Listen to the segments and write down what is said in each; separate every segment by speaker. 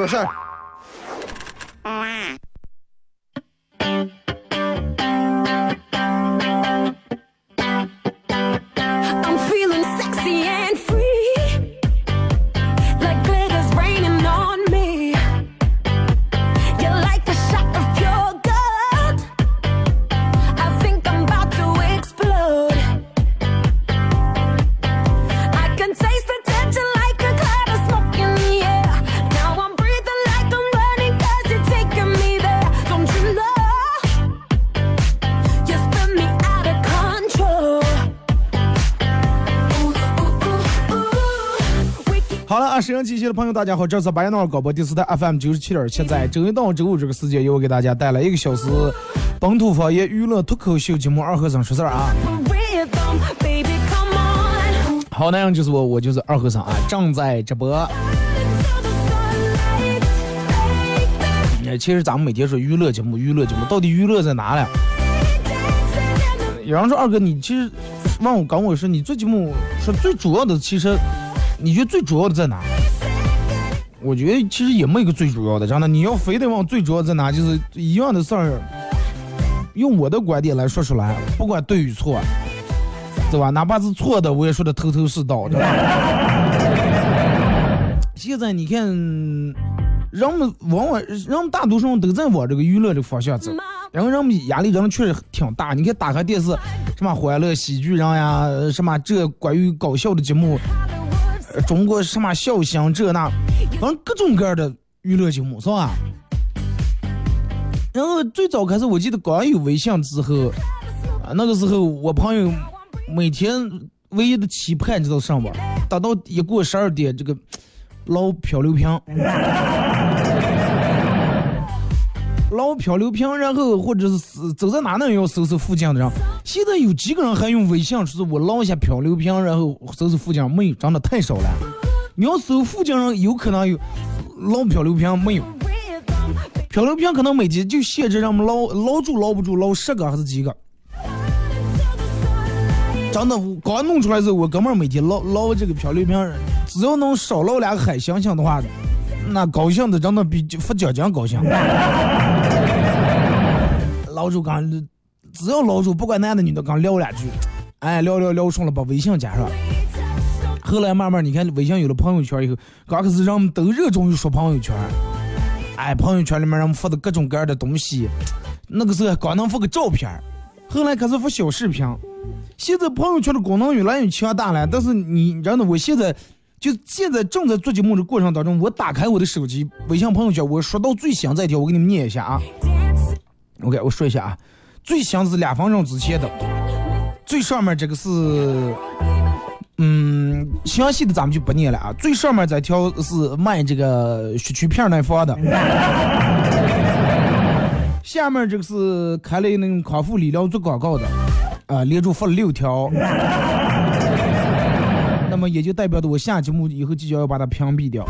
Speaker 1: 说事儿。机器的朋友，大家好，这是白闹广播电视台 FM 九十七点七，在周一到周五这个时间，由我给大家带来一个小时本土方言娱乐脱口秀节目《二和尚说事儿》啊。好，那样就是我，我就是二和尚啊，正在直播。
Speaker 2: Until the sunlight fades,
Speaker 1: 呃其实咱们每天说娱乐节目，娱乐节目到底娱乐在哪里
Speaker 2: ？dancing in the
Speaker 1: 有人说二哥，你其实问我刚我说你做节目说最主要的，其实你觉得最主要的在哪？我觉得其实也没有一个最主要的，真的，你要非得往最主要在哪，就是一样的事儿，用我的观点来说出来，不管对与错，对吧？哪怕是错的，我也说的头头是道的。现在你看，人们往往人们大多数人都在往这个娱乐这个方向走。然后人们压力真的确实挺大。你看打开电视，什么欢乐喜剧人呀，什么这关于搞笑的节目，呃中国什么笑星这那，反正各种各样的娱乐节目是吧？然后最早开始，我记得刚有微信之后，啊，那个时候我朋友每天唯一的期盼你知道什么？打到一过十二点，这个捞漂流瓶。捞漂流瓶，然后或者是走在哪呢要搜搜附近的人。现在有几个人还用微信，说是我捞一下漂流瓶，然后搜搜附近，没有，真的太少了。你要搜附近人，有可能有捞漂流瓶，没有。漂流瓶可能每天就限制让我们捞捞住捞不住，捞十个还是几个。真的，我刚弄出来之后，我哥们儿每天捞捞这个漂流瓶，只要能少捞两个海星星的话，那高兴的真的比发奖金高兴。捞住刚，只要捞住，不管男的女的，刚聊两句，哎，聊聊聊顺了，把微信加上。后来慢慢，你看微信有了朋友圈以后，刚开始人们都热衷于说朋友圈。哎，朋友圈里面人们发的各种各样的东西，那个时候还能发个照片，后来开始发小视频。现在朋友圈的功能越来越强大了，但是你真的，我现在就现在正在做节目的过程当中，我打开我的手机微信朋友圈，我刷到最新这一条，我给你们念一下啊。OK，我说一下啊，最新是两分钟之前的，最上面这个是，嗯，详细的咱们就不念了啊。最上面这条是卖这个雪曲片那方的，下面这个是开了那种康复理疗做广告的，啊、连着发了六条。那么也就代表着我下节目以后就要把它屏蔽掉。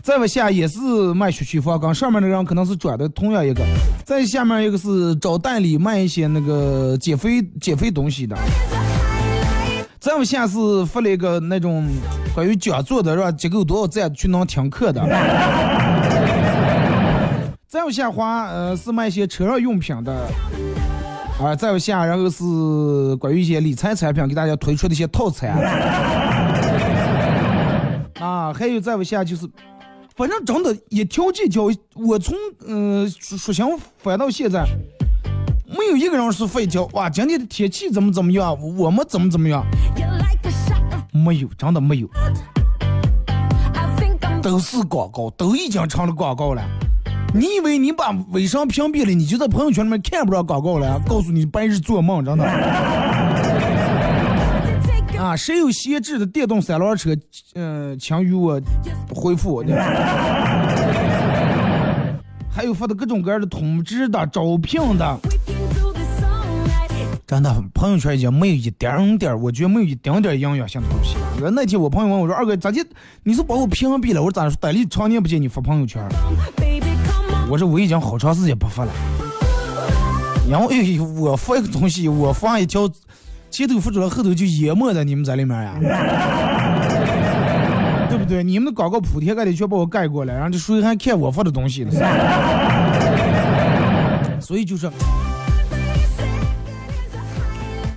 Speaker 1: 再往下也是卖学区房，跟上面那个人可能是转的同样一个。再下面一个是找代理卖一些那个减肥减肥东西的。再往下是发了一个那种关于讲座的，是吧？结构多少赞去能听课的。再往下滑，呃，是卖一些车上用品的。啊，再往下，然后是关于一些理财产品给大家推出的一些套餐。啊，还有再往下就是，反正真的一条接一条，我从嗯说说想翻到现在，没有一个人是发一条哇，今天的天气怎么怎么样，我们怎么怎么样没有，真的没有都是广告，都已经成了广告了。你以为你把微商屏蔽了，你就在朋友圈里面看不着广告了？告诉你，白日做梦，真的。啊，谁有闲置的电动三轮车，嗯、请与我回复。还有发的各种各样的通知的、招聘的，真的朋友圈已经没有一点点，我觉得没有一丁点儿营养性的东西了。那天我朋友问我说：“二哥，咋的？你是把我屏蔽了？”我说：“咋说？呆里常年不见你发朋友圈。我说我已经好长时间不发了，因为我发一个东西，我发一条，前头发出来，后头就淹没在你们在里面呀，对不对？你们的广告铺天盖地全把我盖过来，然后这谁还看我发的东西呢？所以就是。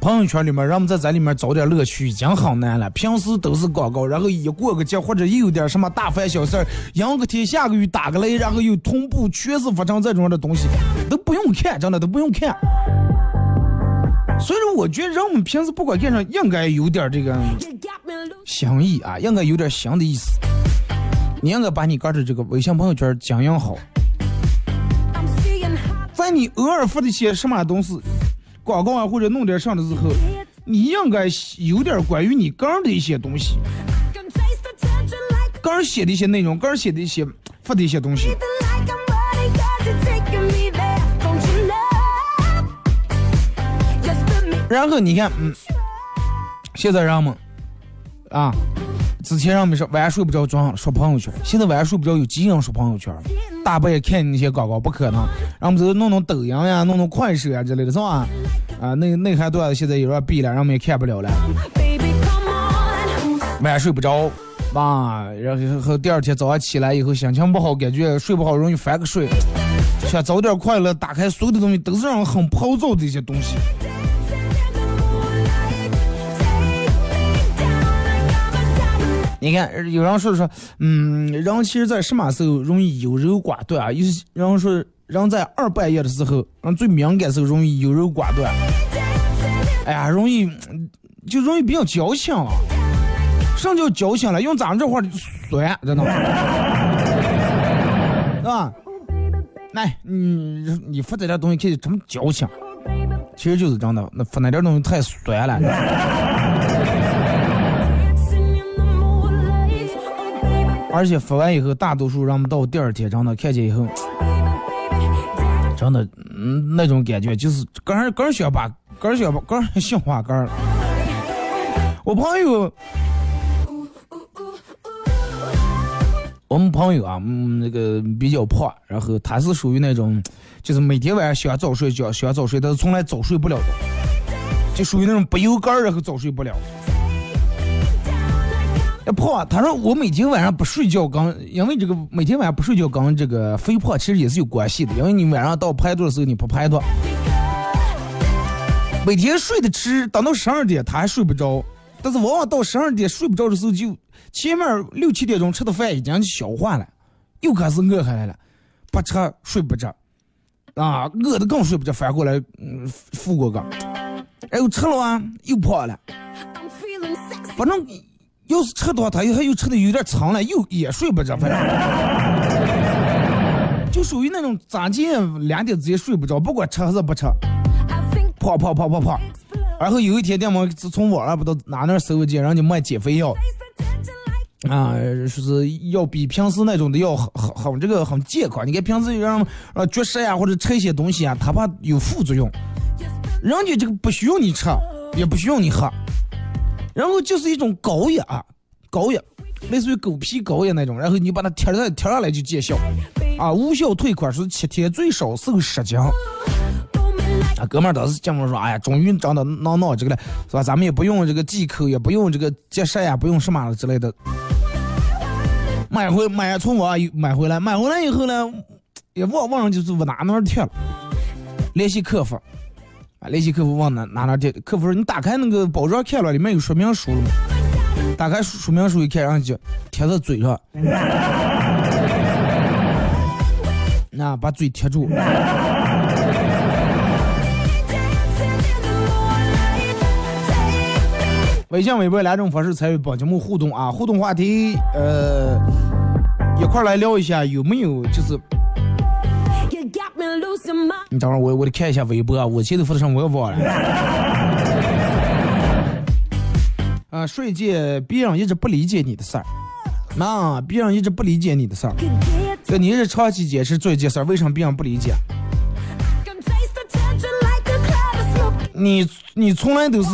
Speaker 1: 朋友圈里面，让我们在这里面找点乐趣已经很难了。平时都是广告，然后一过个节或者一有点什么大烦小事儿，赢个天下个雨打个雷，然后又同步全是发生这种的东西，都不用看，真的都不用看。所以说，我觉得人们平时不管干啥，应该有点这个祥意啊，应该有点新的意思。你应该把你个的这个微信朋友圈经营好，在你偶尔发的些什么东西，广告啊，或者弄点上的之后，你应该有点关于你刚的一些东西，刚写的一些内容，刚写的一些发的一些东西。然后你看，嗯，现在人们啊，之前人们是晚睡不着，装刷朋友圈；，现在晚睡不着，有经常刷朋友圈。大半夜看那些广告不可能，让我们这弄弄抖音呀，弄弄快手呀之类的，是吧？啊，那那还段子现在有点闭了，让我们也看不了了。晚上睡不着，啊，然后第二天早上起来以后心情不好，感觉睡不好，容易翻个睡，想找点快乐，打开所有的东西都是让人很暴躁的一些东西。你看，有人说说，嗯，人其实在什么时候容易优柔寡断啊？有些人说，人在二半夜的时候，人最敏感时候容易优柔寡断，哎呀，容易就容易比较矫情啊。什么叫矫情了？用咱们这话就酸，真的，是吧？来，你你发这点东西看着这么矫情，其实就是真的，那发那点东西太酸了。而且发完以后，大多数人们到第二天真的看见以后，真的，嗯，那种感觉就是个人个人想把个人想把个人想花个人。我朋友，我们朋友啊，嗯，那个比较胖，然后他是属于那种，就是每天晚上想早睡觉，想早睡，但是从来早睡不了的，就属于那种不油肝儿，然后早睡不了。哎，胖啊，他说我每天晚上不睡觉，跟因为这个每天晚上不睡觉跟这个肥胖其实也是有关系的，因为你晚上到排毒的时候你不排毒，每天睡得迟，等到十二点他还睡不着，但是往往到十二点睡不着的时候，就前面六七点钟吃的饭已经消化了，又开始饿下来了，不吃睡不着，啊，饿的更睡不着，反过来嗯负过个，哎呦吃了啊又胖了。反正要是吃的话，他又他又吃的有点长了，又也睡不着，反正 就属于那种咋见两点之间睡不着，不管吃还是不吃
Speaker 2: ，I think
Speaker 1: 胖胖胖胖胖。
Speaker 2: explode.
Speaker 1: 然后有一天，他们从网上不知道哪那搜见，人家卖减肥药啊，说是要比平时那种的要很很很这个很健康。你看平时让呃绝食呀或者吃一些东西啊，他怕有副作用。人家这个不需要你吃，也不需要你喝，然后就是一种膏药啊，膏药，类似于狗皮膏药那种，然后你把它贴上贴上来就见效啊，无效退款是七天，最少瘦十斤啊。哥们儿当时这么说，哎呀，终于长到闹闹这个了，是吧？咱们也不用这个忌口，也不用这个节食呀，不用什么了之类的。买回买从网上买回来，买回来以后呢，也忘忘了就是往哪哪贴了，联系客服。啊，联系客服往哪哪哪贴？客服说你打开那个包装看了，里面有说明书了吗？打开说明书一看，然后就贴在嘴上，那、把嘴贴住。微信、微博两种方式参与本节目互动啊！互动话题，呃，一块来聊一下，有没有就是，你等会儿我我得看一下微博啊，我前头发的什么我也忘了。啊，说一件别人一直不理解你的事儿，那别人一直不理解你的事儿就你是长期坚持做一件事儿，为什么别人不理解.你你从来都是.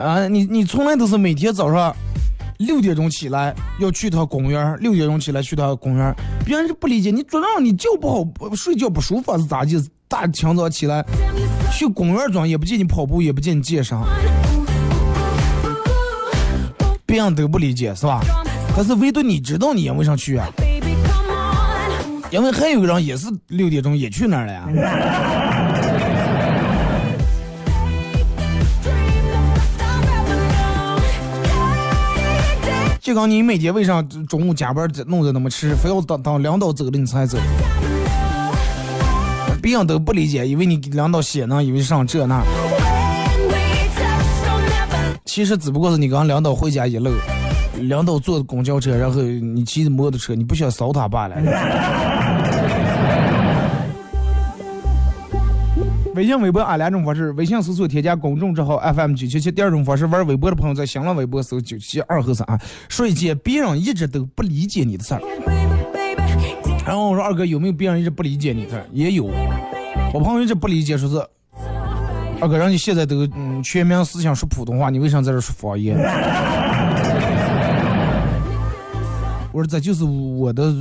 Speaker 1: 啊，你你从来都是每天早上六点钟起来要去趟公园儿，六点钟起来去趟公园儿，别人是不理解你，早上你觉不好，睡觉不舒服是咋的？大清早起来去公园儿转，也不见你跑步，也不见你健身，别人都不理解是吧？但是唯独你知道你因为啥去啊.因为还有个人也是六点钟也去那儿了呀。就讲你每天为啥中午加班弄着那么吃，非要等等领导走了你才走？别人都不理解，以为你给领导写呢，以为上这那。其实只不过是你刚领导回家一路，领导坐公交车，然后你骑着摩托车，你不想扫他罢了。微信、微博啊两种方式，微信搜索添加公众账号 FM 九七七。第二种方式，玩微博的朋友在新浪微博搜九七二和三啊，说一件别人一直都不理解你的事儿。然后我说二哥有没有别人一直不理解你的事儿？也有，我朋友一直不理解，说是二哥，人家现在都嗯全民思想说普通话，你为啥在这说方言？我说这就是我的、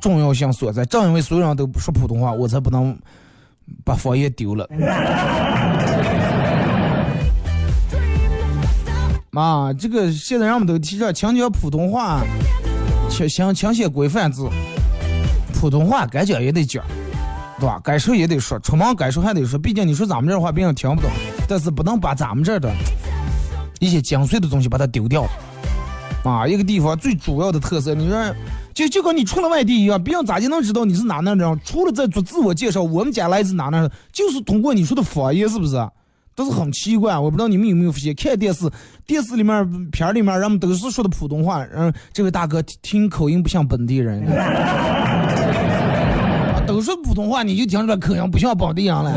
Speaker 1: 重要性所在，正因为所有人都不说普通话，我才不能把方言丢了。妈，这个现在人们都提倡强调普通话，强强强写规范字，普通话该讲也得讲，对吧？该说也得说，出门该说还得说，毕竟你说咱们这儿话别人听不懂，但是不能把咱们这儿的一些精髓的东西把它丢掉。啊，一个地方最主要的特色，你说就就跟你出了外地一样，别人咋就能知道你是哪哪的人？除了在做自我介绍，我们家来自哪哪的，就是通过你说的方言，是不是？都是很奇怪，我不知道你们有没有发现，看电视，电视里面片儿里面，人们都是说的普通话，嗯，这位大哥听听口音不像本地人，啊 都说普通话，你就听出来口音不像本地人了。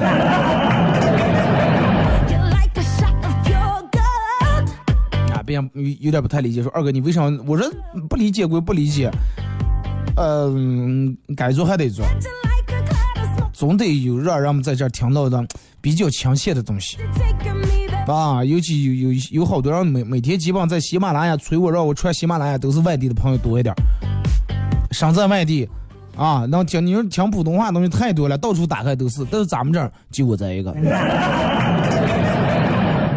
Speaker 1: 啊，别人有有点不太理解，说二哥你为啥？我说不理解归不理解，嗯、该做还得做，总得有让人们在这儿听到的比较亲切的东西啊。尤其有有有好多人每每天基本上在喜马拉雅催我让我传喜马拉雅，都是外地的朋友多一点儿，身在外地。啊，能听你说听普通话的东西太多了，到处打开都是，但是咱们这儿就我这一个，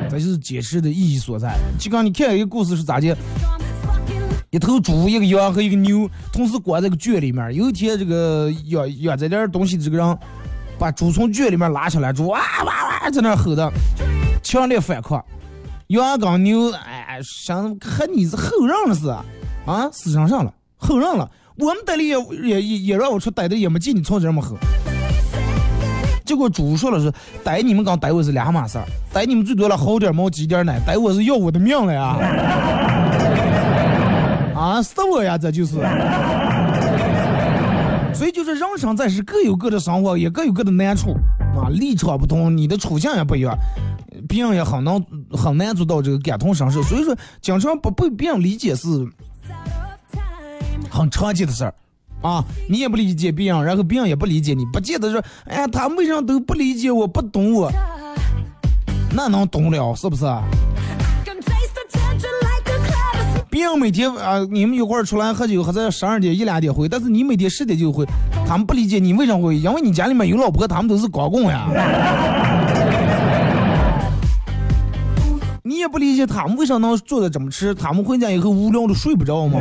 Speaker 1: 这就是解释的意义所在。就刚你看一个故事是咋的？一头猪、一个羊和一个牛同时关在个圈里面。有一天，这个养养这点东西这个人，把猪从圈里面拉出来，猪哇哇哇在那吼的，强烈反抗。羊跟牛，哎，想和你是后让了是啊？啊，死上上了，后让了。我们逮的也也也也让我出逮的也没见你从这么吼。结果猪说了是逮你们跟逮我是两码事儿，逮你们最多了薅点毛挤点奶，逮我是要我的命了呀！啊，是我呀，这就是。所以就是人生在世各有各的生活，也各有各的难处啊，立场不同，你的处境也不一样，别人也很难很难做到这个感同身受。所以说，经常不被别人理解是.很常见的事儿。啊，你也不理解别人，然后别人也不理解你，不见得说，哎呀，他们为啥都不理解我，不懂我，那能懂了是不是？别人每天啊、你们一块儿出来喝酒，喝在十二点一两点回，但是你每天十点就回，他们不理解你为什么会，因为你家里面有老婆，他们都是光棍呀。你也不理解他们为啥能做的这么迟，他们回家以后无聊的睡不着吗？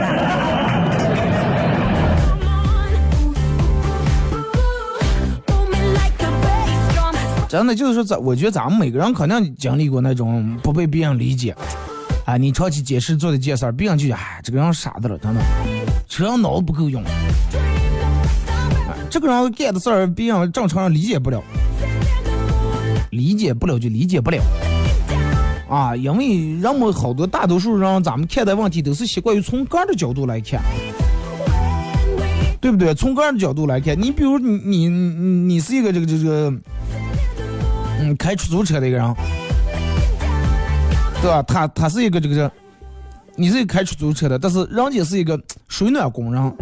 Speaker 1: 真的就是说，咱我觉得咱们每个人肯定经历过那种不被别人理解，啊，你长期解释做的这件事儿，别人就哎，这个人傻子了，真的，这人脑子不够用，啊这个人干的事儿，别人正常人理解不了，理解不了就理解不了，啊，因为人们好多大多数人，咱们看待问题都是习惯于从个人的角度来看。对不对？从个人的角度来看，你比如你你你你是一个这个这个，嗯，开出租车的一个人，对吧？他他是一个这个这，你是开出租车的，但是人家是一个水暖工人，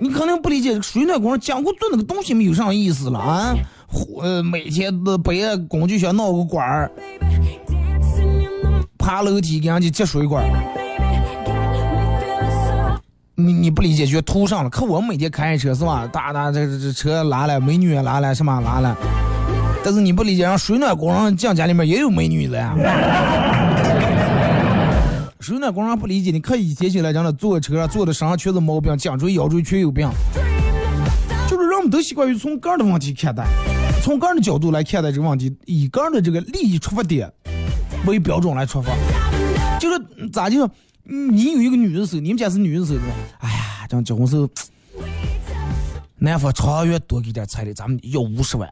Speaker 1: 你肯定不理解水暖工人讲过做那个东西没有啥意思了啊。呃，每天都背着工具箱闹个管儿，爬楼梯给人家接水管儿。你你不理解，觉得图上了。可我们每天开车是吧？哒哒，这这车拉了，美女也拉了，什么拉了？但是你不理解，让水暖工人进家里面也有美女的呀。水暖工人不理解，你看以前起来讲的坐车坐的身上全是毛病，颈椎腰椎全有病，就是人们都习惯于从个人的问题看待，从个人的角度来看待这个问题，以个人的这个利益出发点为标准来出发，就是咋就？你有一个女的时候，你们家是女的时候，哎呀，这样结婚时候，男方长月多给点彩礼，咱们要五十万。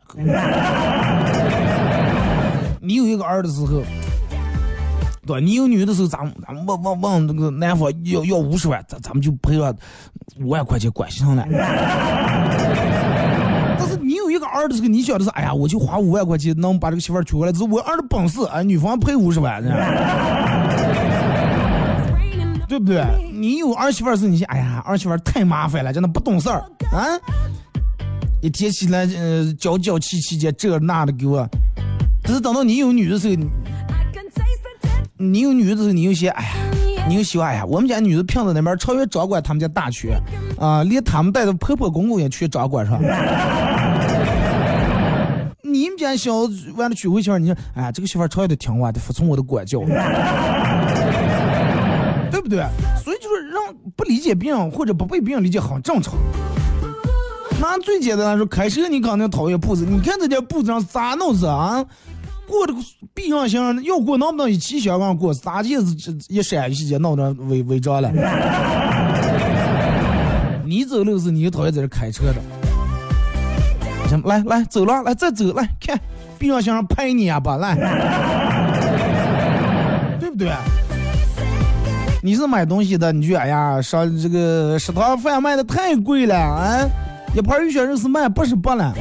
Speaker 1: 你有一个儿的时候，对，你有女的时候，咱们咱们问问问那个男方要要五十万，咱咱们就赔了五万块钱关系上了。但是你有一个儿的时候，你想的是，哎呀，我就花五万块钱能把这个媳妇儿娶回来，这是我儿的本事，哎，女方赔五十万。对不对？你有儿媳妇儿时，你，哎呀，儿媳妇太麻烦了，真的不懂事儿啊！一天起来，呃，娇娇气气的，这那的给我。但是等到你有女的时候，你有女的时候，你又想，哎呀，你又喜欢，哎呀，我们家女的平子那边超越掌管他们家大权啊，连他们带的婆婆公公也去掌管上。你们家小完了娶回去，你说，哎呀，这个媳妇超越的听话，得服从我的管教。对不对？所以就是让不理解别人或者不被别人理解很正常。拿最简单的说，开车你肯定讨厌步子，你看这点步子上咋弄子啊？过这个避让行，要过能不能一起小刚过？咋地是一闪一直闹着违违章了？你走路是你讨厌在这开车的。行，来来走了，来再走来看，避让行上拍你啊吧，来，对不对？你是买东西的，你就哎呀，上这个食堂饭卖的太贵了啊，一盘鱼血肉是卖八十八了。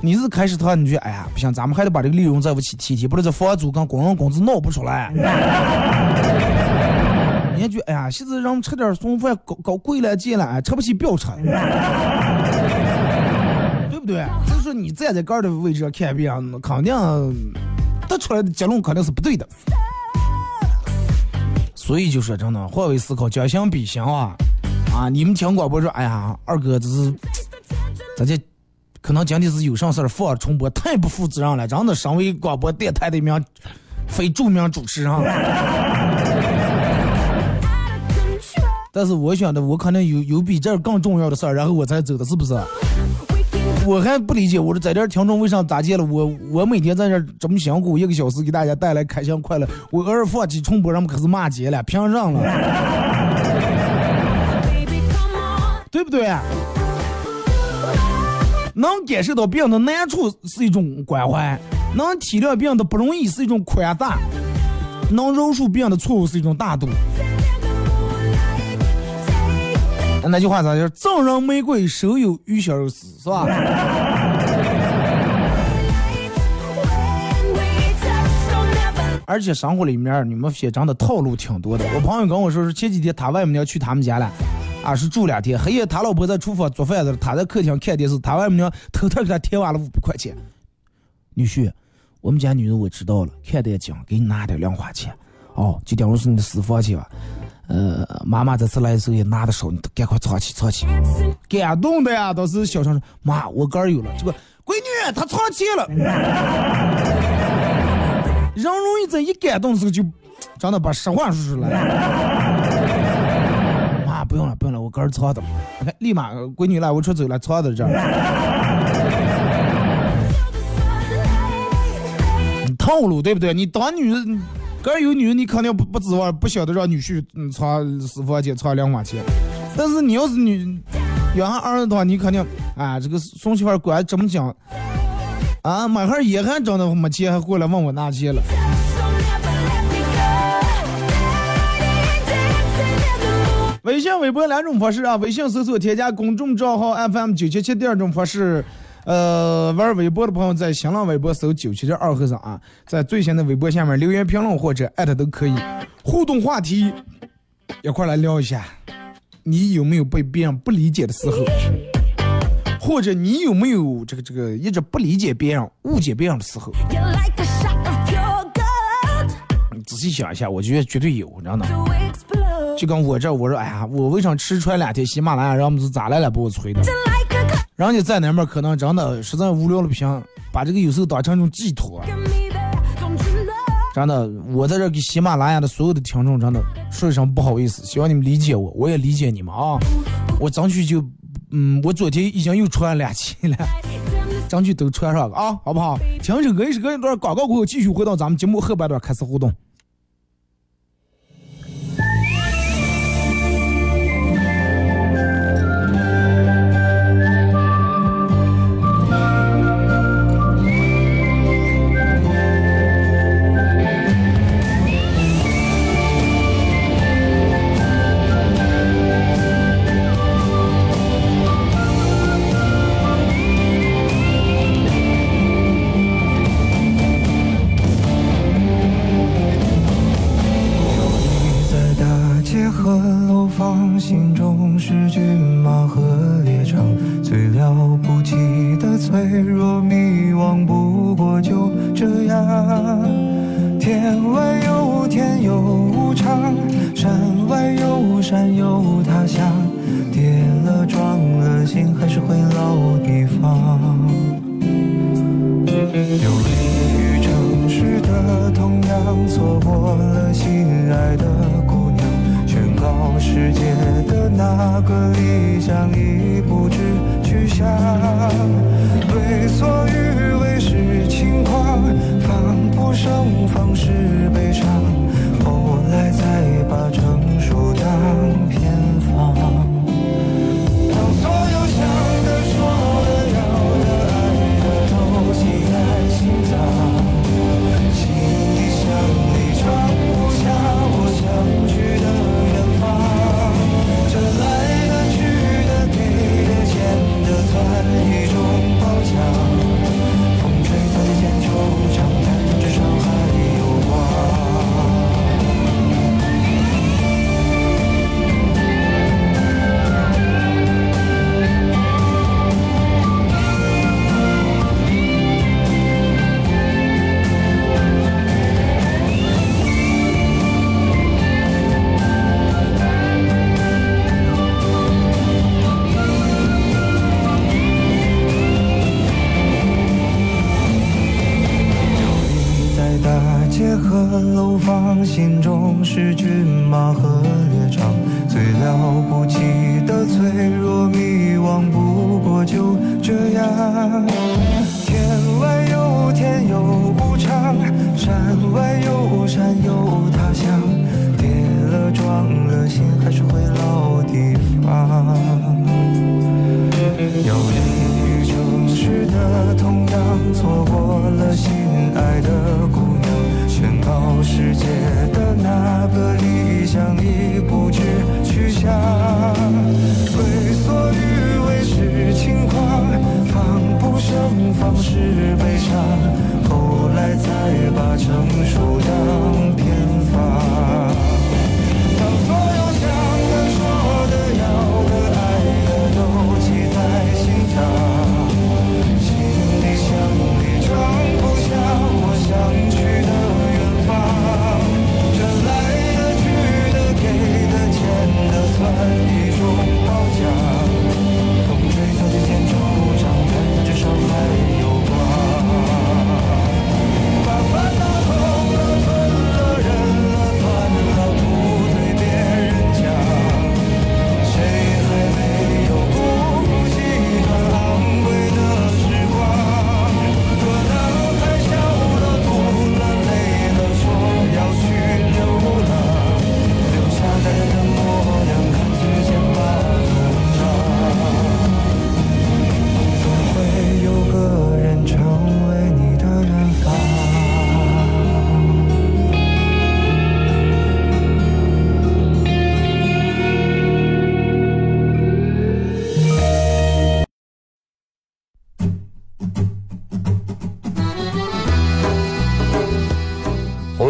Speaker 1: 你是开食堂，你就哎呀，不行，咱们还得把这个利润再不起提提，不然这房租跟工人工资闹不出来。人家就哎呀，现在让吃点送饭搞搞贵了贱了，吃不起不要吃，对不对？就是说你站在这儿的位置上看别人，肯定得出来的结论肯定是不对的。所以就说真的，换位思考，将心比心啊！啊，你们听广播说，哎呀，二哥这是，咱这可能今天是有啥事儿放重播，太不负责任了。真的，身为广播电台的一名非著名主持人，但是我想的，我可能有有比这更重要的事儿，然后我才走的，是不是？我还不理解，我说在这听众为啥咋接了？我我每天在这这么辛苦一个小时，给大家带来开心快乐，我偶尔放弃重播，人们可是骂街了，凭啥了？对不对？能感受到别人的难处是一种关怀，能体谅别人的不容易是一种宽大，能饶恕别人的错误是一种大度。那句话咋叫？赠人玫瑰，手有余香肉丝，是吧？而且生活里面，你们现真的套路挺多的。我朋友跟我说，是前几天他外母娘去他们家了，啊，是住两天。黑夜他老婆在厨房做饭的，他在客厅看电视，他外母娘偷偷给他添完了五百块钱。女婿，我们家女人我知道了，看得紧，给你拿点零花钱。哦，就当我是你的私房钱吧。呃，妈妈这次来的时候也拿的少，你赶快藏起藏起。感动的呀，都是小声说：“妈，我哥有了。”这个闺女她藏起了。人容易在一感动的时候就真的把实话说出来。妈，不用了不用了，我哥藏的。你看，立马闺女来，我出走了，藏在这儿。套路对不对？你当女人。哥有女人，你肯定不不指望不晓得让女婿嗯藏私房钱藏两万钱，但是你要是女养儿子的话，你肯定啊这个送媳妇管怎么讲啊买盒烟还真的没钱，还过来问我拿钱了。微信、微博两种方式啊，微信搜索添加公众账号 FM 九七七，第二种方式。呃，玩微博的朋友在新浪微博搜九七七二和尚啊，在最新的微博下面留言评论或者艾特都可以。
Speaker 3: 互动话题，一块来聊一下，你有没有被别人不理解的时候？或者你有没有这个这个一直不理解别人、误解别人的时候？你仔细想一下，我觉得绝对有，你知
Speaker 2: 道吗
Speaker 3: 就跟我这，我说，哎呀，我为啥吃出来两天喜马拉雅，让我们是咋来了把我催的？人家在那边可能真的实在无聊了不行，把这个有时候当成一种寄托。真的，我在这给喜马拉雅的所有的听众，真的说一声不好意思，希望你们理解我，我也理解你们啊。我争取就，嗯，我昨天已经又传两期了，争取都穿上啊，好不好？听首歌，一首歌一段广告过后，继续回到咱们节目后半段开始互动。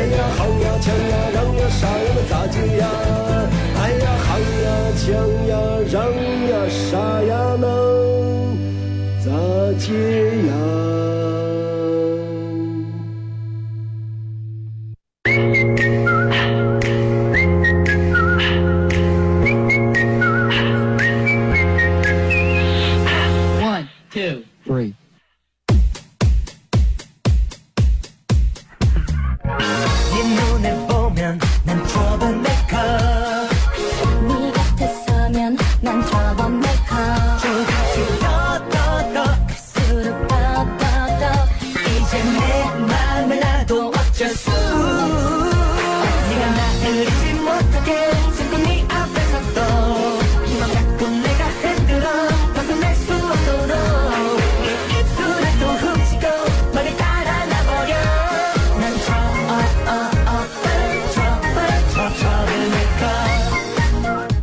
Speaker 2: 哎呀好呀抢呀让呀啥呀么咋接呀哎呀好呀抢呀让呀啥呀么咋接呀？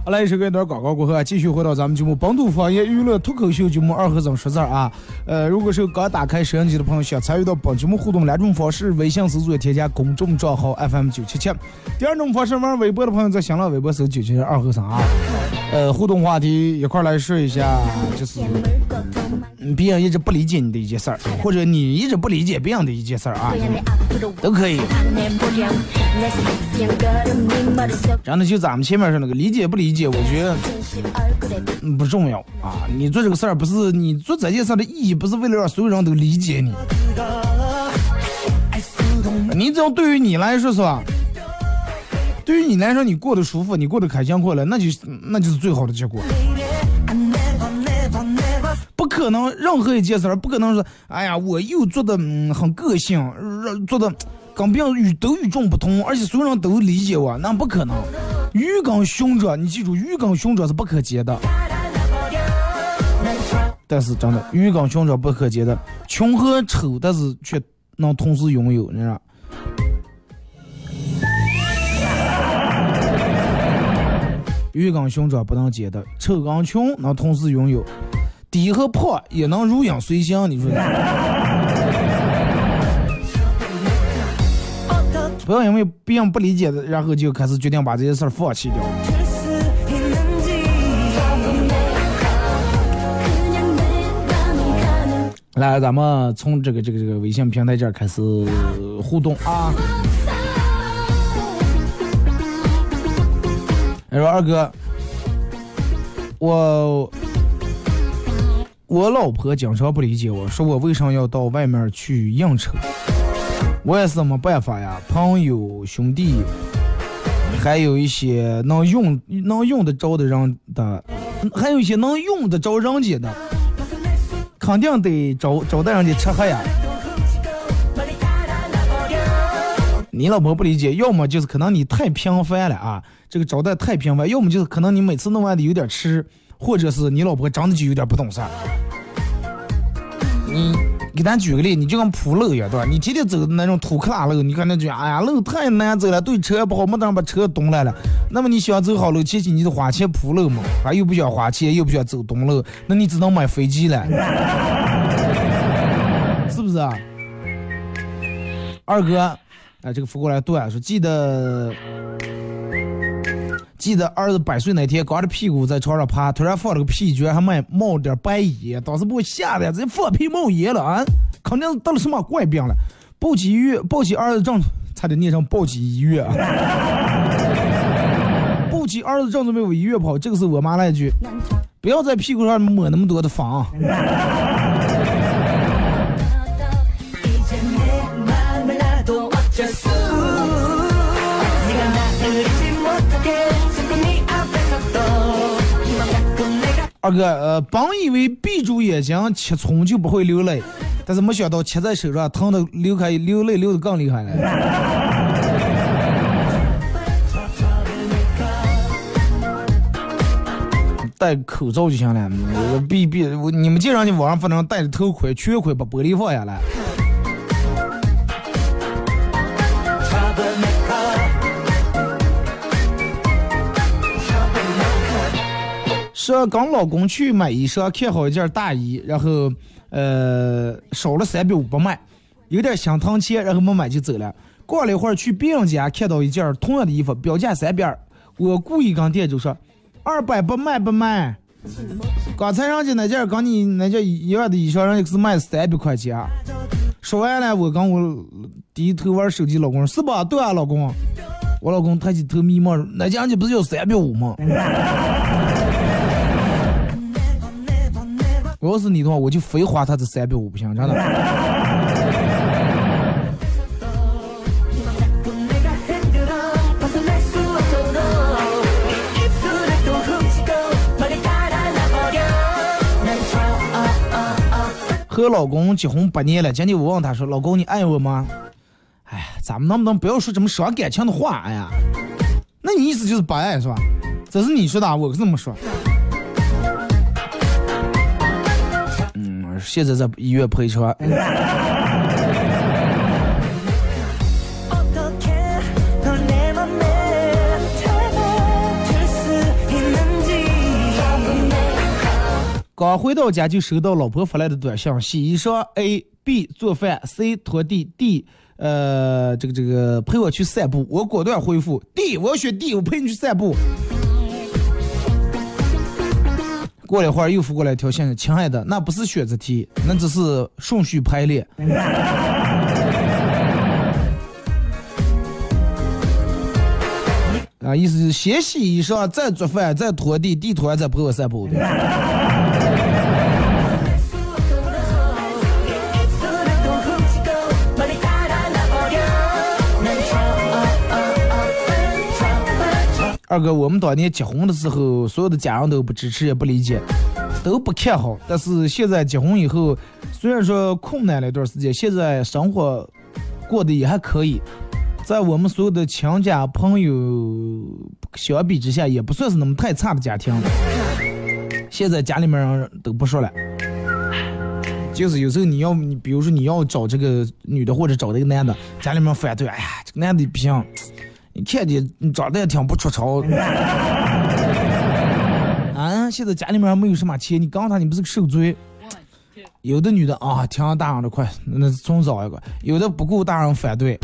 Speaker 1: 好来，一首歌一段广告过后啊，继续回到咱们节目本土方言娱乐脱口秀节目二和尚说事儿啊。呃，如果是刚打开摄像机的朋友，想参与到本节目互动两种方式：微信搜索添加公众账号 FM 九七七；第二种方式玩微博的朋友在新浪微博搜九七七二和尚啊。呃，互动话题一块来说一下，就是别人一直不理解你的一件事儿，或者你一直不理解别人的一件事儿啊，都可以。然后呢就咱们前面说那个理解不理解，我觉得不重要啊。你做这个事儿不是你做这件事的意义，不是为了让所有人都理解你。你只要对于你来说是吧？对于你来说，你过得舒服，你过得开心快乐，那就那就是最好的结果。不可能任何一件事儿不可能说，哎呀，我又做的嗯很个性，让做的跟别人与都与众不同，而且所有人都理解我，那不可能。鱼跟熊掌，你记住，鱼跟熊掌是不可兼的。但是真的，鱼跟熊掌不可兼的，穷和丑，但是却能同时拥有，你知道？鱼跟熊掌不能兼的，丑跟穷能同时拥有，低和破也能如影随形，你说？不要因为别人不理解的，然后就开始决定把这些事儿放弃掉。来，咱们从这个这个这个微信平台这儿开始互动啊。哎说二哥，我我老婆经常不理解我，说我为啥要到外面去应酬。我也是没办法呀，朋友兄弟，还有一些能用能用得着的人的，还有一些能用得着人家的，肯定得招招待人家吃喝呀。你老婆不理解，要么就是可能你太频繁了啊，这个招待太频繁；要么就是可能你每次弄完的有点吃，或者是你老婆长得就有点不懂事。你给咱举个例，你就跟铺路一样，对吧？你天天走那种土坷垃路，你看那就哎呀，路太难走了，对车不好，没得人把车动烂了。那么你想走好路，前期你就花钱铺路嘛，啊又不想花钱，又不想走东路，那你只能买飞机了，是不是啊？二哥，哎，这个扶过来对啊，说记得记得儿子百岁那天，光着屁股在床上爬，突然放了个屁，居然还冒冒点白烟，当时把我吓得直接放屁冒烟了啊！肯定是得了什么怪病了，抱起医院，抱起儿子正，差点念成抱起医院啊！抱起儿子正准备往 医院跑，这个时候我妈来一句：“不要在屁股上抹那么多的粉二哥，呃，本以为闭住眼睛切葱就不会流泪，但是没想到切在手上疼的流开流泪流的更厉害了。戴口罩就行了。我闭闭，我你们经常去网上不能戴着头盔，全盔把玻璃放下来。说跟老公去买衣裳，看好一件大衣，然后呃少了三百五不卖，有点心疼钱，然后没买就走了。过了一会儿去别人家看到一件同样的衣服，标价三百二，我故意跟店主说二百不卖不卖。刚才人家那件跟你那件一样的衣裳，人家是卖三百块钱。说完了，我跟我低头玩手机，老公是吧？对啊，老公。我老公抬起头迷茫，那件人家不是要三百五吗？我要是你的话，我就非花他这三百五不行，真的。和老公结婚八年了，今天我问他说：“老公，你爱我吗？”哎，咱们能不能不要说这么伤感情的话？哎呀，那你意思就是不爱是吧？这是你说的，我是这么说。现在在医院陪
Speaker 2: 穿。
Speaker 1: 刚回到家就收到老婆发来的短信：洗衣裳，A、B 做饭，C 拖地，D 呃这个这个陪我去散步。我果断回复：D，我要选 D，我陪你去散步。过了一会儿又发过来一条信息：亲爱的，那不是选择题，那只是顺序排列。啊，意思是先洗衣裳，再做饭，再拖地，地拖完再陪我散步的。二哥，我们当年结婚的时候，所有的家人都不支持，也不理解，都不看好。但是现在结婚以后，虽然说困难了一段时间，现在生活过得也还可以。在我们所有的亲家朋友相比之下，也不算是那么太差的家庭。现在家里面人都不说了，就是有时候你要你比如说你要找这个女的或者找这个男的，家里面反对，哎呀，这个男的不行。你看你长得也挺不出潮。啊，现在家里面没有什么钱，你刚他你不是个受罪。有的女的啊，挺大人的快，那总找一个；有的不顾大人反对，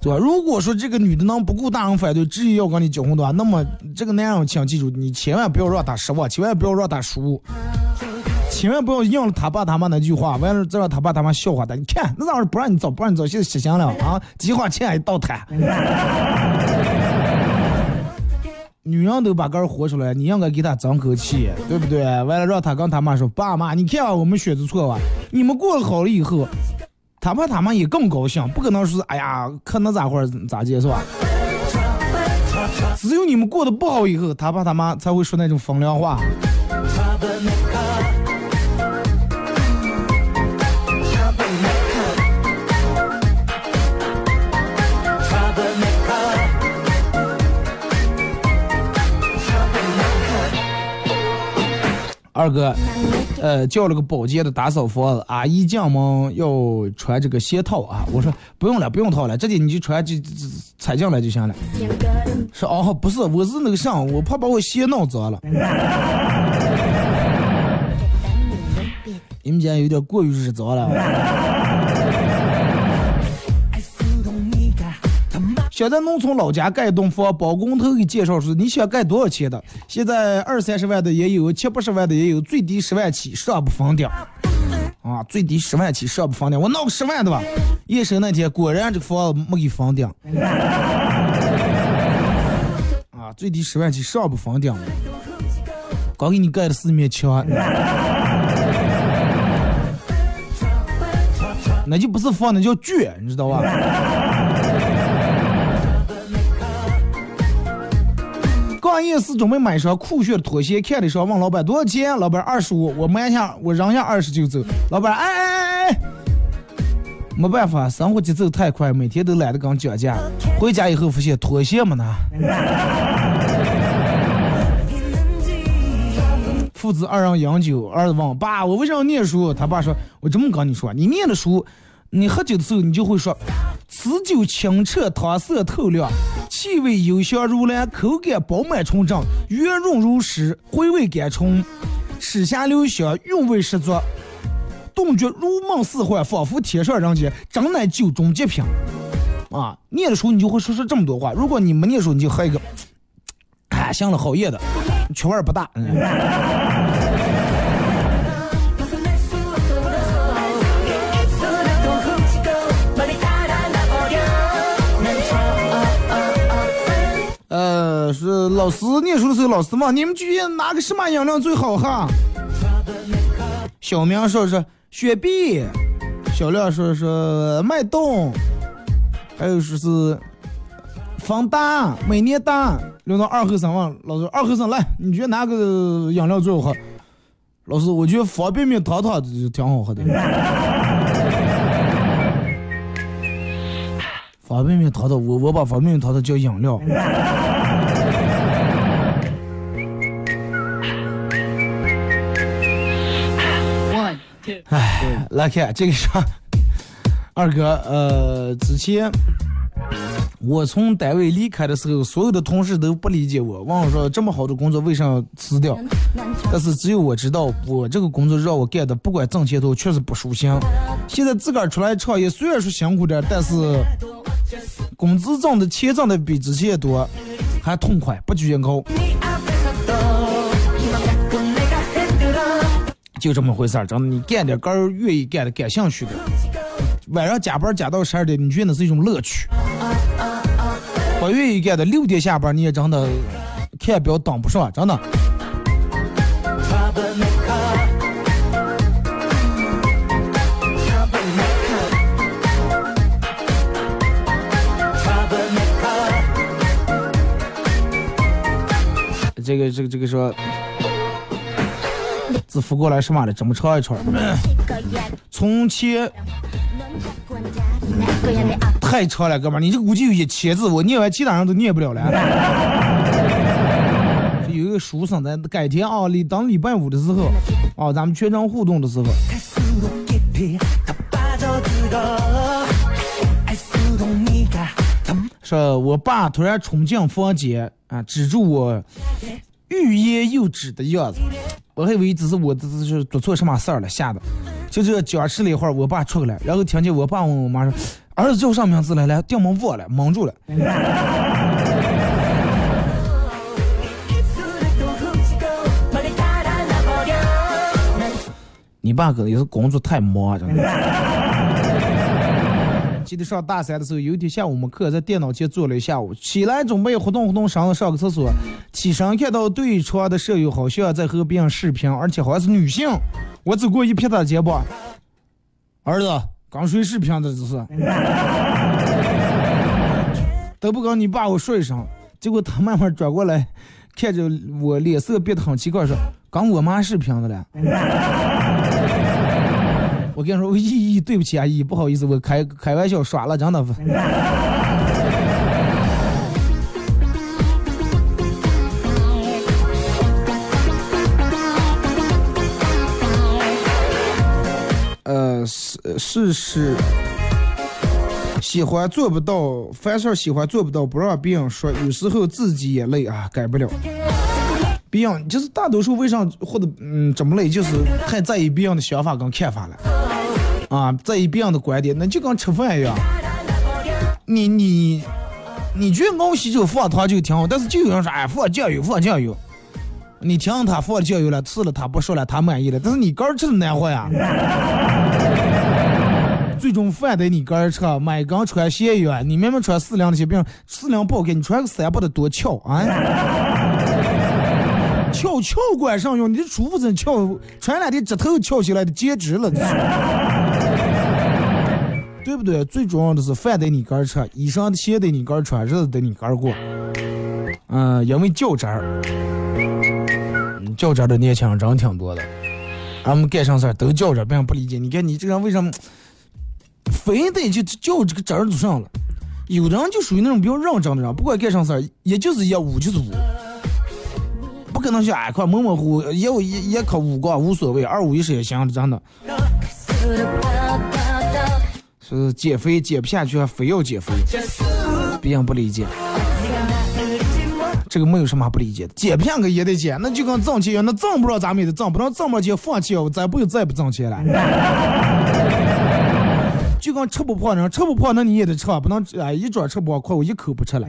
Speaker 1: 对吧？如果说这个女的能不顾大人反对，执意要跟你结婚的话，那么这个男人请记住，你千万不要让他失望，千万不要让他输，千万不要应了他爸他妈那句话，完了再让他爸他妈笑话他。你看那当时不让你走，不让你走，现在实行了啊，计划钱还倒摊。女人都把个儿活出来，你应该给她争口气，对不对？完了让她跟他妈说：“爸妈，你看啊，我们选择错了，你们过得好了以后，他爸他妈也更高兴，不可能说是哎呀，可能咋会儿咋接是吧？只有你们过得不好以后，他爸他妈才会说那种风凉话。二哥，呃，叫了个保洁的打扫房子，阿姨进门要穿这个鞋套啊。我说不用了，不用套了，直接你就穿就踩进来就行了。说哦，不是，我是那个啥，我怕把我鞋弄脏了。你们家有点过于日杂了。想在农村老家盖一栋房，包工头给介绍说你想盖多少钱的？现在二三十万的也有，七八十万的也有，最低十万起，上不封顶。啊，最低十万起，上不封顶。我闹个十万的吧。验收那天，果然这房子没给封顶。啊，最低十万起，上不封顶。刚给你盖的四面墙，那就不是房，那叫倔，你知道吧？半夜市准备买双酷炫的拖鞋，看的时候，问老板多少钱？老板二十五，我买下，我扔下二十就走。老板，哎哎哎哎，没办法，生活节奏太快，每天都懒得跟讲价。回家以后发现拖鞋没拿。父子二人饮酒，儿子问爸：“我为啥要念书？”他爸说：“我这么跟你说，你念的书，你喝酒的时候你就会说，此酒清澈，汤色透亮，气味幽香如兰，口感饱满纯正，圆润如丝，回味甘醇，齿下留香，韵味十足，顿觉如梦似幻，仿佛天上人间，真乃酒中极品。”啊，念的时候你就会说出这么多话。如果你没念书，你就喝一个，哎，香了好夜的，缺味儿不大。是老师念书的时候，老师嘛你们觉得哪个什么饮料最好喝？小明说是雪碧，小亮说是脉动。还有说是方大、美年丹，轮到二后生问老师：“二后生来，你觉得哪个饮料最好喝？”老师，我觉得方便面糖糖挺好喝的。方便面糖糖，我我把方便面糖糖叫饮料。来看这个啥？二哥，呃，之前我从单位离开的时候，所有的同事都不理解我，问我说这么好的工作为啥要辞掉？但是只有我知道，我这个工作让我干的不管挣钱多，确实不舒心。现在自个儿出来创业，虽然说辛苦点，但是工资挣的钱挣的比之前多，还痛快，不觉高。就这么回事儿，真的，你干点儿愿意干的、感兴趣的。晚上加班加到十二点，你觉得那是一种乐趣？不愿意干的，六点下班你也真的看表等不上，真的。这个这个这个说，字扶过来是嘛的？这么长一串儿，从前。太长了，哥们儿，你这估计有一千字，我念完其他人都念不了了。有一个书生在改天啊，礼当礼拜五的时候，啊，咱们全程互动的时候，说我爸突然冲进房间啊，指住我欲言又止的样子，我还以为只是我这是做错什么事儿了，吓的。就这僵持了一会儿，我爸出来，然后听见我爸问我妈说：“儿子叫啥名字来？”来，电门忘了，蒙住了。你爸可能也是工作太忙，真的。记得上大三的时候，有一天下午我们课，在电脑前坐了一下午，起来准备活动活动身子，上个厕所，起身看到对床的舍友好像在和别人视频，而且好像是女性。我走过一拍他肩膀，儿子，刚睡视频的这是，都不跟你爸我说一声。结果他慢慢转过来，看着我，脸色变得很奇怪，说：“刚我妈视频的了。”我跟你说，姨姨，对不起啊，姨，不好意思，我开开玩笑耍了，真的。呃，是是是，喜欢做不到，凡事喜欢做不到，不让别人说，有时候自己也累啊，改不了。别人就是大多数为啥或者嗯这么累，就是太在意别人的想法跟看法了。啊，在意别人的观点，那就跟吃饭一样。你你你觉得熬喜酒放糖就挺好，但是就有人说哎放酱油放酱油，你听他放酱油了，吃了他不说了，他满意了，但是你个人吃的难活呀。最终饭得你个人吃，买钢穿鞋一样，你明明穿四两的鞋，别人四两不好看，你穿个三八的多翘啊！翘翘管上用，你这舒服真翘，穿两天指头翘起来的简直了。对不对？最重要的是饭得你个儿吃，衣裳鞋得你个儿穿，日子得你个儿过。嗯，因为较真儿，较真儿的年轻人真挺多的。俺们干上事儿都较真儿，别人不理解。你看你这人为什么非得就较这个真儿就上了？有的人就属于那种比较认真的人，不管干上事儿，也就是一五就是五，可能想哎，快模模糊糊，也有也也考五个无所谓，二五一十也行，真的。是减肥减不下去，还非要减肥，别人不理解。这个没有什么不理解的，减不下去也得减，那就跟挣钱一样，那挣不着咱们也得挣，不能挣不着钱放弃，咱不就再也不挣钱了。就跟吃不胖人，吃不胖那你也得吃，不能哎一桌吃不饱，快我一口不吃了。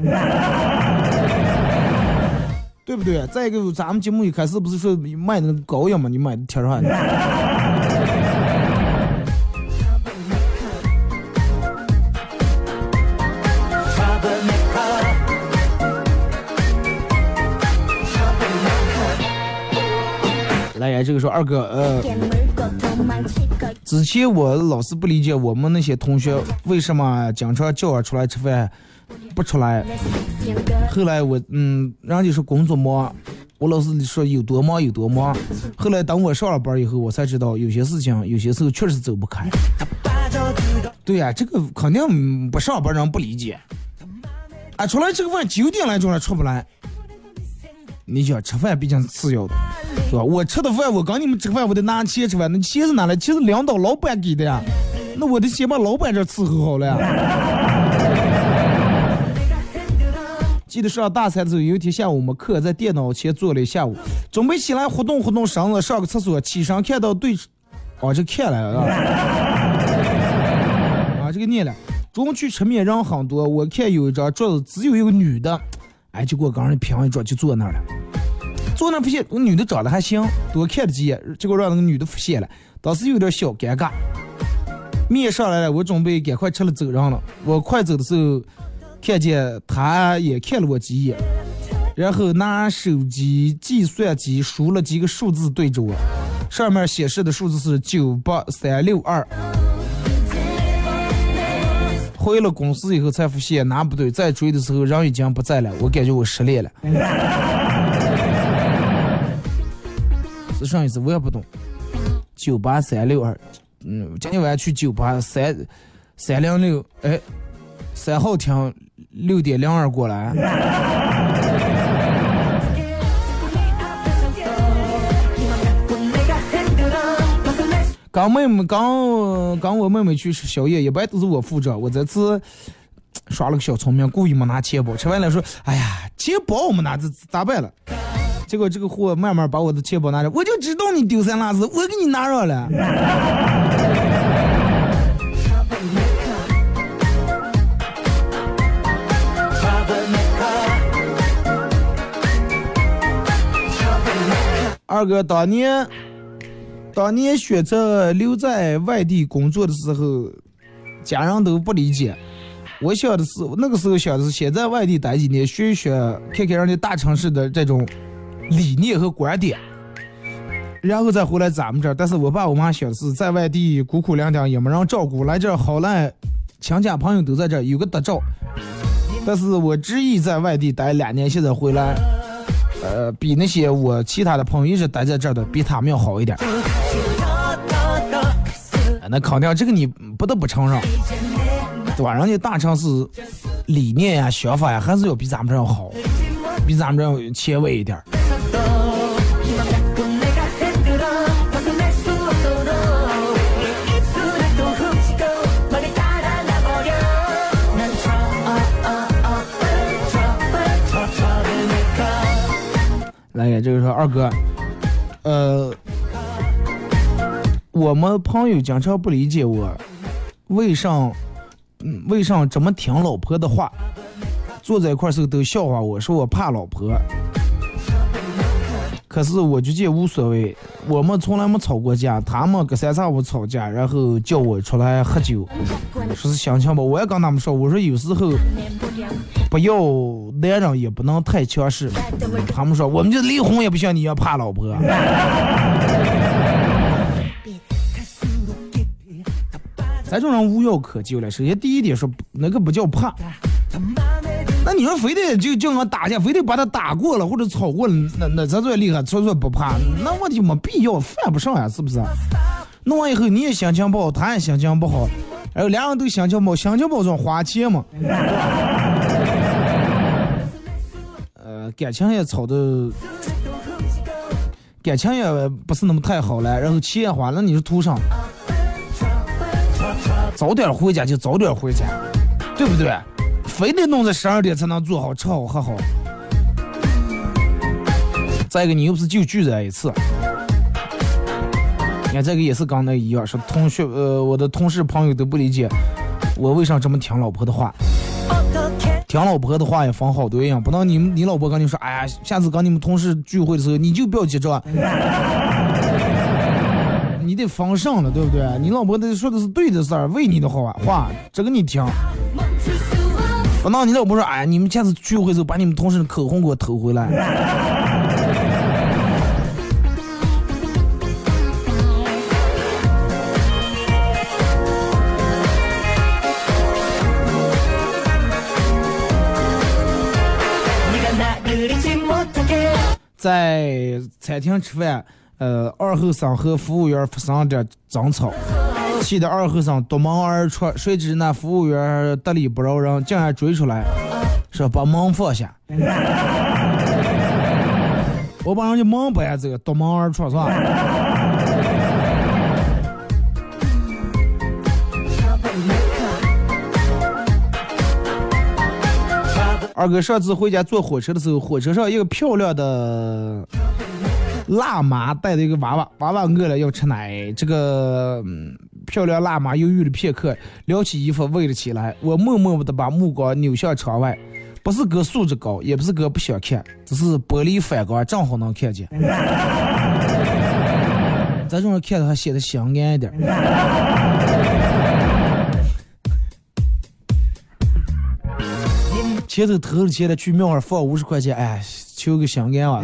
Speaker 1: 对不对？再一个，咱们节目一开始不是说卖那个膏药吗？你买的贴上的。来呀，这个时候二哥，呃，之前我老是不理解我们那些同学为什么经常叫我出来吃饭，不出来。后来我，嗯，人家说工作忙，我老是说有多忙有多忙。后来等我上了班以后，我才知道有些事情有些时候确实走不开。对呀、这个肯定不上班人不理解。啊，出来吃个饭九点来钟了出不来，你想吃饭毕竟是次要的，是吧？我吃的饭，我跟你们吃饭，我得拿钱吃饭，那钱是哪来？钱是领导老板给的呀，那我得先把老板这伺候好了呀。记得上大三的时候，有一天下午我们课在电脑前坐了一下午，准备起来活动活动身子，上个厕所，起身看到对，哦，这看了 啊，这个念了。中午去吃面人很多，我看有一张桌子只有一个女的，哎，就给我刚人平一桌就坐那儿了。坐那儿发现那女的长得还行，多看了几眼，结果让那个女的发现了，当时有点小尴尬。面上来了，我准备赶快吃了走人了。我快走的时候，看见他也看了我几眼，然后拿手机计算机输了几个数字对着我，上面显示的数字是九八三六二。回了公司以后才发现拿不对，再追的时候人已经不在了，我感觉我失恋了。是上意思我也不懂，九八三六二，嗯，今天晚上去九八三三零六，哎，三号厅六点零二过来。刚妹妹刚刚我妹妹去吃宵夜，一般都是我负责。我这次耍了个小聪明，故意没拿钱包。吃完了说：“哎呀，钱包我没拿，着咋办了？”结果这个货慢慢把我的钱包拿着，我就知道你丢三落四，我给你拿上了。二哥当年。当年选择留在外地工作的时候，家人都不理解。我想的是，那个时候想的是先在外地待几年，学一学，看看人家大城市的这种理念和观点，然后再回来咱们这儿。但是我爸我妈想的是，在外地孤苦伶仃也没人照顾，来这儿好赖，亲家朋友都在这儿，有个得照。但是我执意在外地待两年，现在回来，呃，比那些我其他的朋友一直待在这儿的，比他们要好一点。那肯定，这个你不得不承认，对吧？人家大城市理念呀、想法呀，还是要比咱们这儿要好，比咱们这儿要前卫一点来呀，这个说二哥，呃。我们朋友经常不理解我，为啥，嗯，为啥这么听老婆的话？坐在一块儿时候都笑话我说我怕老婆。可是我就觉无所谓，我们从来没吵过架，他们隔三差五吵架，然后叫我出来喝酒，说是相亲吧。我也跟他们说，我说有时候不要男人也不能太强势。他们说我们就离婚也不像你一样怕老婆。咱这种人无药可救了。首先第一点说，那个不叫怕。那你说非得就叫俺打架，非得把他打过了或者吵过了，那那咱最厉害，说说不怕，那我就没必要，犯不上呀，是不是？弄完以后你也心情不好，他也心情不好，然后两个人都心情不好，心情不好总花钱嘛。感情也吵的感情也不是那么太好了，然后钱也花了，你是图啥早点回家就早点回家，对不对？非得弄在十二点才能做好吃好喝好。再一个，你又不是就聚在一次。你看这个也是刚那一样，说同学呃，我的同事朋友都不理解我为啥这么听老婆的话。听老婆的话也分好多样，不能你你老婆跟你说，哎呀，下次跟你们同事聚会的时候你就不要结账，你得防上了，对不对？你老婆的说的是对的事儿，为你的好啊话，这个你听。不能你老婆说，哎，你们下次聚会的时候把你们同事的口红给我偷回来。在餐厅吃饭，呃，二后生和服务员发生了点争吵，气得二后生夺门而出，谁知那服务员得理不饶人，竟然追出来，说把门放下。我把人家门搬走，夺门而出是吧？二哥上次回家坐火车的时候，火车上一个漂亮的辣妈带着一个娃娃，娃娃饿了要吃奶。这个、漂亮辣妈犹豫了片刻，撩起衣服喂了起来。我默默的把目光扭向窗外，不是哥素质高，也不是哥不想看，只是玻璃反光正好能看见。咱这种看的还显得香艳一点。前头投了钱了，去庙上放五十块钱，哎，求个香烟啊。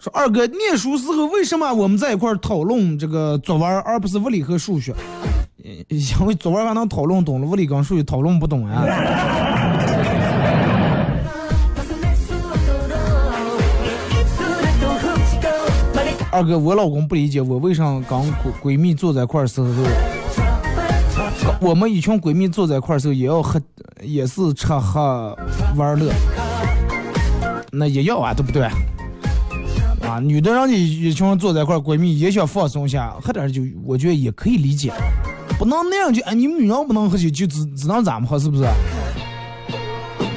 Speaker 1: 说二哥，念书时候为什么我们在一块讨论这个作文，而不是物理和数学？因为作文还能讨论懂了，物理跟数学讨论不懂呀。二哥，我老公不理解我为啥跟闺闺蜜坐在一块儿时候，我们一群闺蜜坐在一块儿时候也要喝，也是吃喝玩乐，那也要啊，对不对？啊，女的让你一群人坐在一块儿，闺蜜也想放松一下，喝点儿酒，我觉得也可以理解，不能那样就哎，你们女人不能喝酒，就只只能咱们喝，是不是？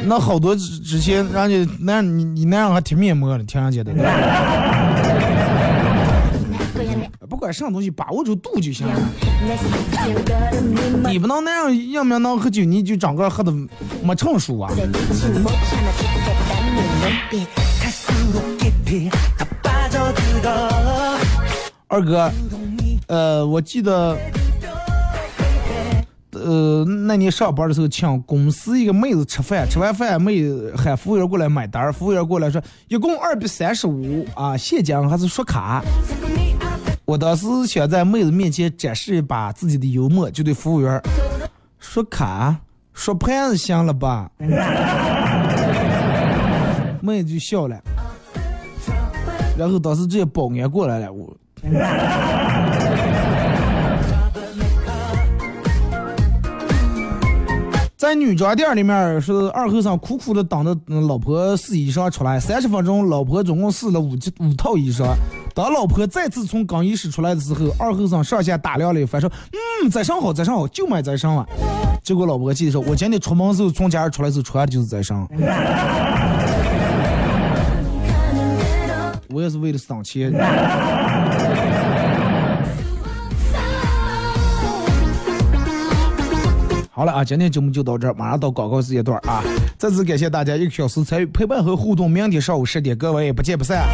Speaker 1: 那好多之前人家那样你你那样还贴面膜呢，听人家的。对吧不管什么东西，把握住度就行了。你不能那样，要么能喝酒，你就整个喝的没成熟啊。二哥，呃，我记得，呃，那年上班的时候，请公司一个妹子吃饭，吃完饭，妹子喊服务员过来买单，服务员过来说，一共二百三十五啊，现金还是刷卡？我当时想在妹子面前展示一把自己的幽默，就对服务员说卡说盘子行了吧？妹子就笑了，然后当时这些保安过来了，我。在女装店里面，是二后生苦苦的等着老婆试衣裳出来，三十分钟，老婆总共试了五件五套衣裳。当老婆再次从更衣室出来的时候，二后生上下打量了一番，说：“嗯，再上好，再上好，就买再上了。”结果老婆记得说：“我今天出门时候从家里出来时候穿的就是再上。”我也是为了省钱。好了啊，今天节目就到这儿，马上到广告时间段啊！再次感谢大家一个小时参与陪伴和互动，明天上午十点各位不见不散。